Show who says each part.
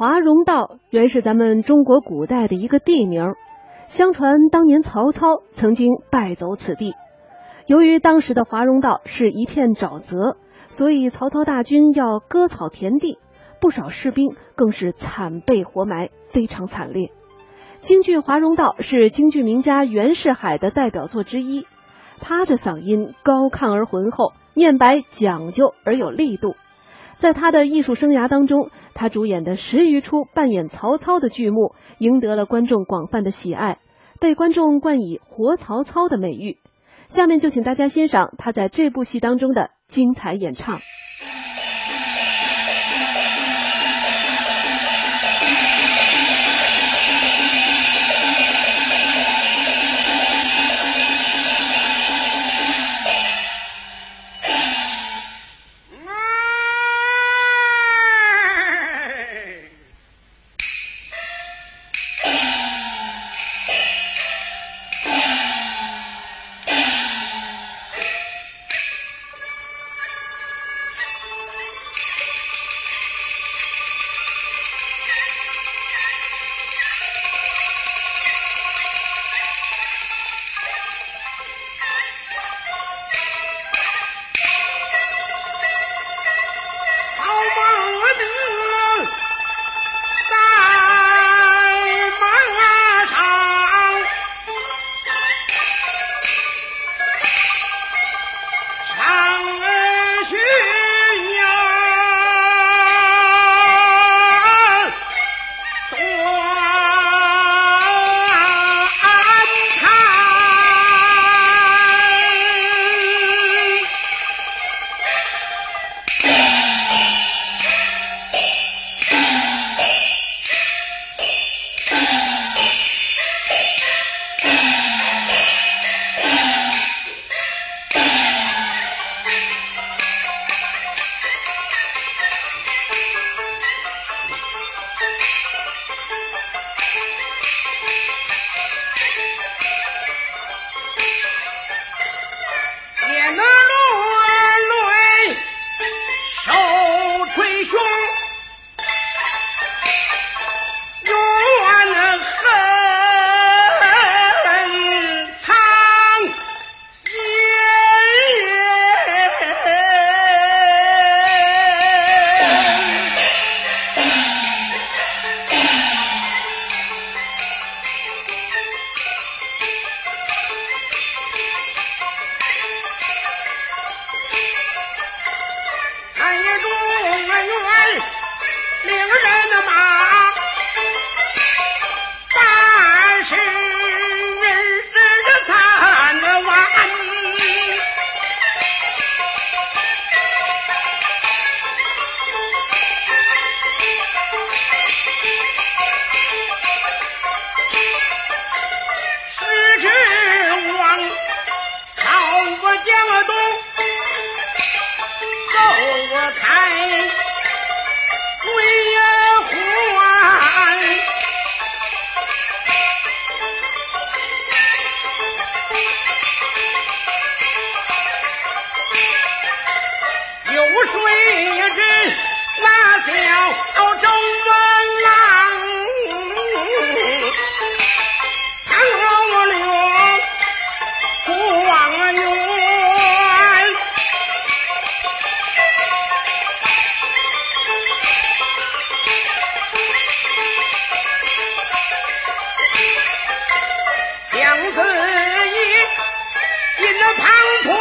Speaker 1: 华容道原是咱们中国古代的一个地名，相传当年曹操曾经败走此地。由于当时的华容道是一片沼泽，所以曹操大军要割草填地，不少士兵更是惨被活埋，非常惨烈。京剧《华容道》是京剧名家袁世海的代表作之一，他的嗓音高亢而浑厚，念白讲究而有力度。在他的艺术生涯当中，他主演的十余出扮演曹操的剧目，赢得了观众广泛的喜爱，被观众冠以“活曹操”的美誉。下面就请大家欣赏他在这部戏当中的精彩演唱。
Speaker 2: 开归还有水之那叫。子一，引那庞统